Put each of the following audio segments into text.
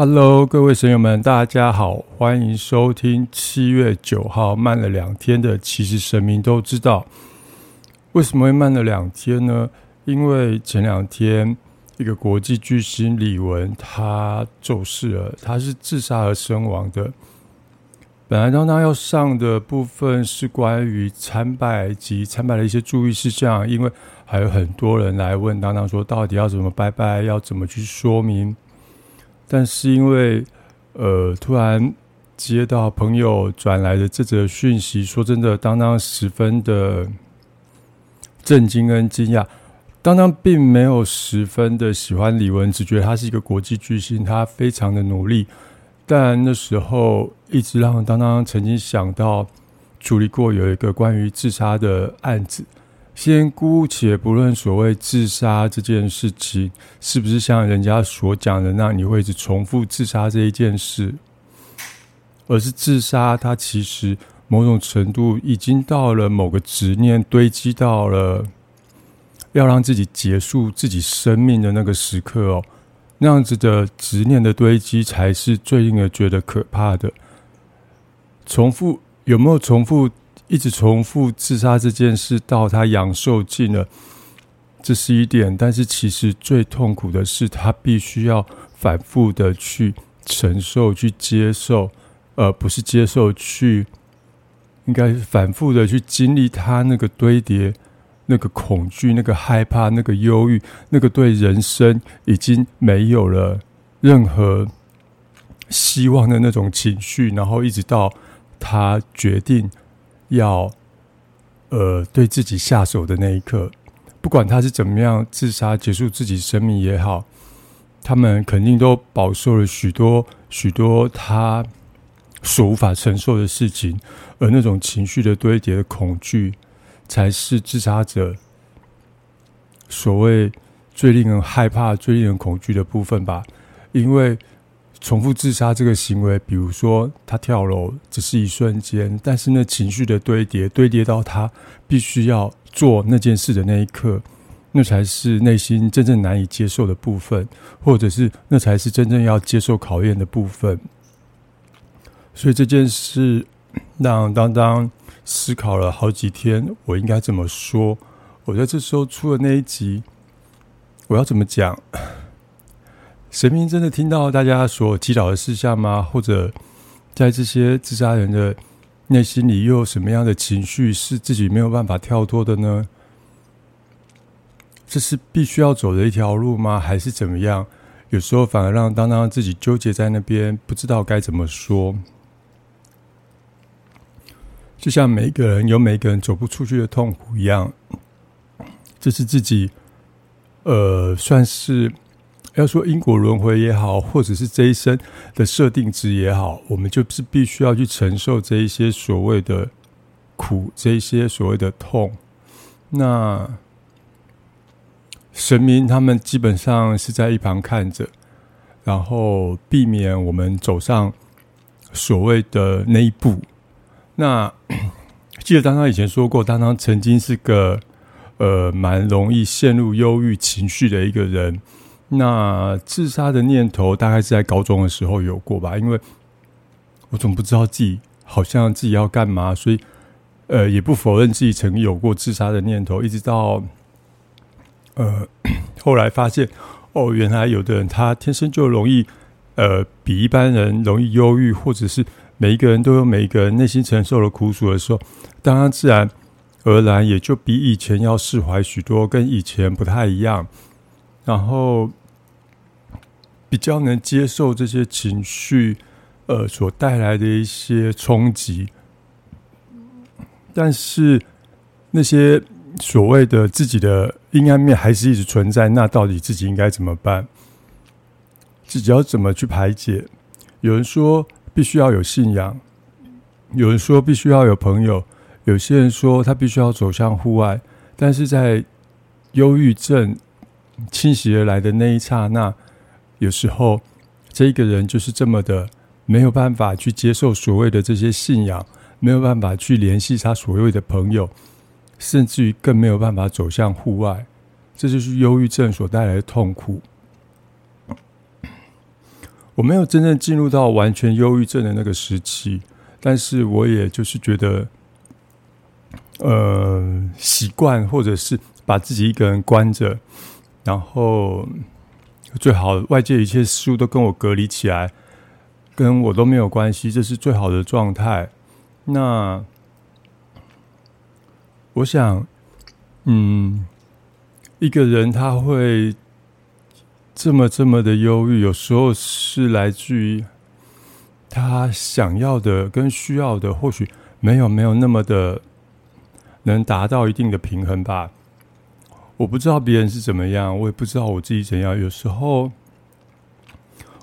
Hello，各位神友们，大家好，欢迎收听七月九号慢了两天的。其实神明都知道，为什么会慢了两天呢？因为前两天一个国际巨星李玟他走世了，他是自杀而身亡的。本来当当要上的部分是关于参拜及参拜的一些注意事项，因为还有很多人来问当当说，到底要怎么拜拜，要怎么去说明。但是因为呃，突然接到朋友转来的这则讯息，说真的，当当十分的震惊跟惊讶。当当并没有十分的喜欢李玟，只觉得他是一个国际巨星，他非常的努力。但那时候一直让当当曾经想到处理过有一个关于自杀的案子。先姑且不论所谓自杀这件事情是不是像人家所讲的那你会一直重复自杀这一件事，而是自杀，它其实某种程度已经到了某个执念堆积到了要让自己结束自己生命的那个时刻哦。那样子的执念的堆积，才是最令人觉得可怕的。重复有没有重复？一直重复自杀这件事，到他阳寿尽了，这是一点。但是其实最痛苦的是，他必须要反复的去承受、去接受，而不是接受去，应该反复的去经历他那个堆叠。那个恐惧，那个害怕，那个忧郁，那个对人生已经没有了任何希望的那种情绪，然后一直到他决定要呃对自己下手的那一刻，不管他是怎么样自杀结束自己生命也好，他们肯定都饱受了许多许多他所无法承受的事情，而那种情绪的堆叠的恐惧。才是自杀者所谓最令人害怕、最令人恐惧的部分吧。因为重复自杀这个行为，比如说他跳楼，只是一瞬间，但是那情绪的堆叠，堆叠到他必须要做那件事的那一刻，那才是内心真正难以接受的部分，或者是那才是真正要接受考验的部分。所以这件事让当当。思考了好几天，我应该怎么说？我在这时候出了那一集，我要怎么讲？神明真的听到大家所祈祷的事项吗？或者在这些自杀人的内心里，又有什么样的情绪是自己没有办法跳脱的呢？这是必须要走的一条路吗？还是怎么样？有时候反而让当当自己纠结在那边，不知道该怎么说。就像每个人有每个人走不出去的痛苦一样，这是自己，呃，算是要说因果轮回也好，或者是这一生的设定值也好，我们就是必须要去承受这一些所谓的苦，这一些所谓的痛。那神明他们基本上是在一旁看着，然后避免我们走上所谓的那一步。那记得当当以前说过，当当曾经是个呃蛮容易陷入忧郁情绪的一个人。那自杀的念头大概是在高中的时候有过吧，因为我总不知道自己好像自己要干嘛，所以呃也不否认自己曾有过自杀的念头。一直到呃后来发现，哦，原来有的人他天生就容易呃比一般人容易忧郁，或者是。每一个人都有每一个人内心承受的苦楚的时候，当然自然而然也就比以前要释怀许多，跟以前不太一样，然后比较能接受这些情绪，呃，所带来的一些冲击。但是那些所谓的自己的阴暗面还是一直存在，那到底自己应该怎么办？自己要怎么去排解？有人说。必须要有信仰，有人说必须要有朋友，有些人说他必须要走向户外。但是在忧郁症侵袭而来的那一刹那，有时候这一个人就是这么的没有办法去接受所谓的这些信仰，没有办法去联系他所谓的朋友，甚至于更没有办法走向户外。这就是忧郁症所带来的痛苦。我没有真正进入到完全忧郁症的那个时期，但是我也就是觉得，呃，习惯或者是把自己一个人关着，然后最好外界一切事物都跟我隔离起来，跟我都没有关系，这是最好的状态。那我想，嗯，一个人他会。这么这么的忧郁，有时候是来自于他想要的跟需要的，或许没有没有那么的能达到一定的平衡吧。我不知道别人是怎么样，我也不知道我自己怎样。有时候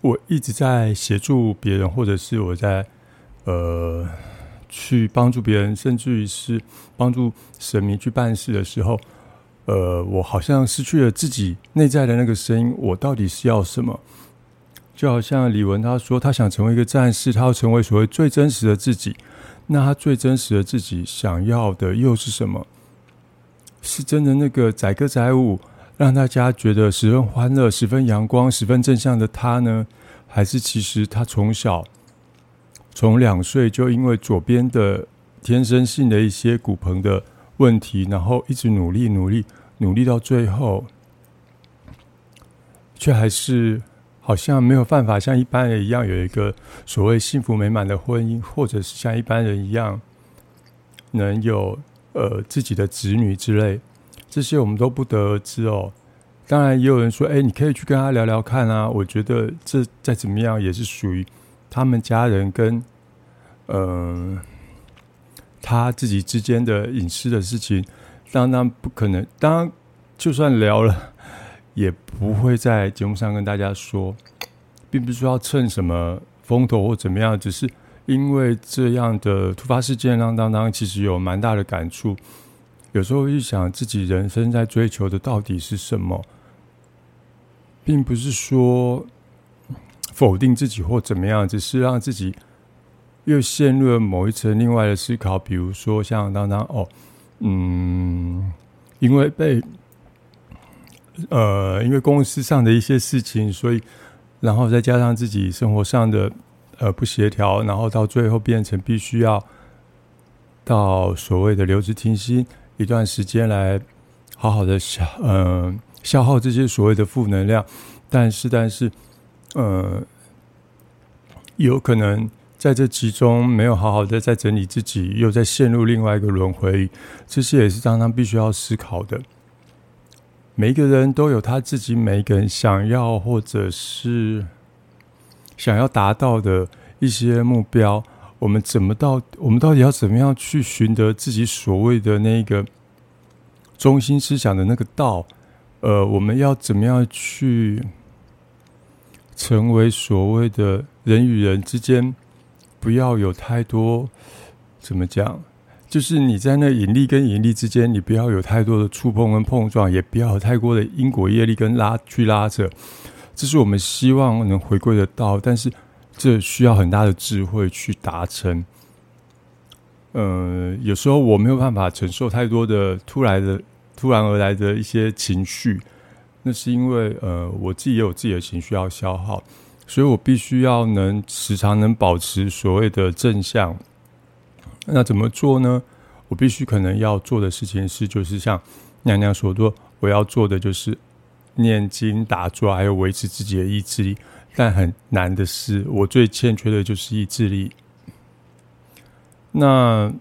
我一直在协助别人，或者是我在呃去帮助别人，甚至于是帮助神明去办事的时候。呃，我好像失去了自己内在的那个声音。我到底是要什么？就好像李文他说，他想成为一个战士，他要成为所谓最真实的自己。那他最真实的自己想要的又是什么？是真的那个载歌载舞，让大家觉得十分欢乐、十分阳光、十分正向的他呢？还是其实他从小从两岁就因为左边的天生性的一些骨盆的？问题，然后一直努力努力努力到最后，却还是好像没有办法像一般人一样有一个所谓幸福美满的婚姻，或者是像一般人一样能有呃自己的子女之类，这些我们都不得而知哦。当然，也有人说：“哎，你可以去跟他聊聊看啊。”我觉得这再怎么样也是属于他们家人跟嗯。他自己之间的隐私的事情，当然不可能。当然，就算聊了，也不会在节目上跟大家说，并不是说要蹭什么风头或怎么样，只是因为这样的突发事件让当当其实有蛮大的感触。有时候一想，自己人生在追求的到底是什么，并不是说否定自己或怎么样，只是让自己。又陷入了某一层另外的思考，比如说像当当哦，嗯，因为被呃，因为公司上的一些事情，所以然后再加上自己生活上的呃不协调，然后到最后变成必须要到所谓的留职停薪一段时间来好好的消嗯消耗这些所谓的负能量，但是但是呃有可能。在这其中没有好好的在整理自己，又在陷入另外一个轮回，这些也是常常必须要思考的。每一个人都有他自己每一个人想要或者是想要达到的一些目标。我们怎么到？我们到底要怎么样去寻得自己所谓的那个中心思想的那个道？呃，我们要怎么样去成为所谓的人与人之间？不要有太多，怎么讲？就是你在那引力跟引力之间，你不要有太多的触碰跟碰撞，也不要有太多的因果业力跟拉去拉扯。这是我们希望能回归的道，但是这需要很大的智慧去达成。呃，有时候我没有办法承受太多的突然的、突然而来的一些情绪，那是因为呃，我自己也有自己的情绪要消耗。所以我必须要能时常能保持所谓的正向。那怎么做呢？我必须可能要做的事情是，就是像娘娘所说，我要做的就是念经、打坐，还有维持自己的意志力。但很难的是，我最欠缺的就是意志力。那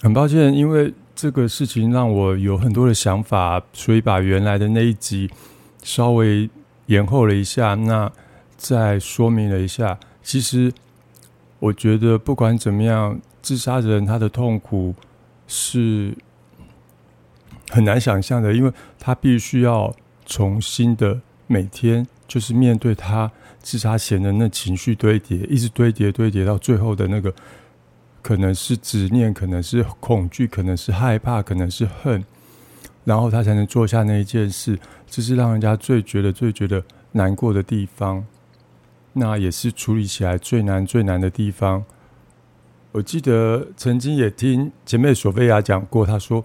很抱歉，因为这个事情让我有很多的想法，所以把原来的那一集稍微延后了一下。那再说明了一下，其实我觉得不管怎么样，自杀的人他的痛苦是很难想象的，因为他必须要重新的每天就是面对他自杀前的那情绪堆叠，一直堆叠堆叠到最后的那个，可能是执念，可能是恐惧，可能是害怕，可能是恨，然后他才能做下那一件事，这是让人家最觉得最觉得难过的地方。那也是处理起来最难最难的地方。我记得曾经也听前辈索菲亚讲过，他说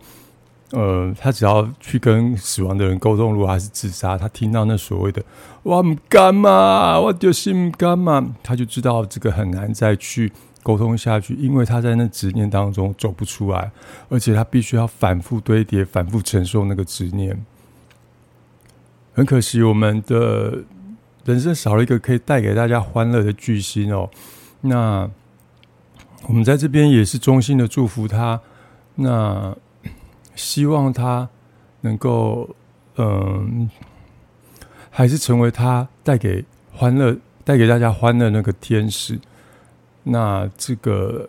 呃，他只要去跟死亡的人沟通，如果他是自杀，他听到那所谓的“我唔干嘛，我就是唔干嘛”，他就知道这个很难再去沟通下去，因为他在那执念当中走不出来，而且他必须要反复堆叠、反复承受那个执念。很可惜，我们的人生少了一个可以带给大家欢乐的巨星哦。那我们在这边也是衷心的祝福他。那。希望他能够，嗯，还是成为他带给欢乐、带给大家欢乐那个天使。那这个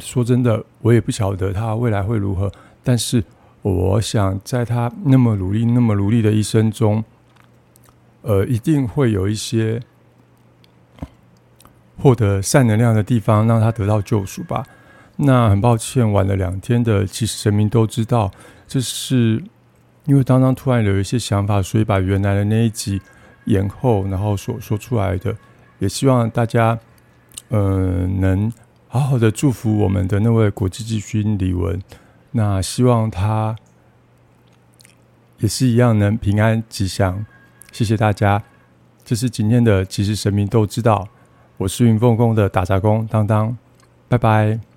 说真的，我也不晓得他未来会如何。但是，我想在他那么努力、那么努力的一生中，呃，一定会有一些获得善能量的地方，让他得到救赎吧。那很抱歉，晚了两天的，其实神明都知道，这是因为当当突然有一些想法，所以把原来的那一集延后，然后所说出来的。也希望大家，嗯，能好好的祝福我们的那位国际巨星李文。那希望他也是一样能平安吉祥。谢谢大家，这是今天的，其实神明都知道。我是云凤宫的打杂工当当，拜拜。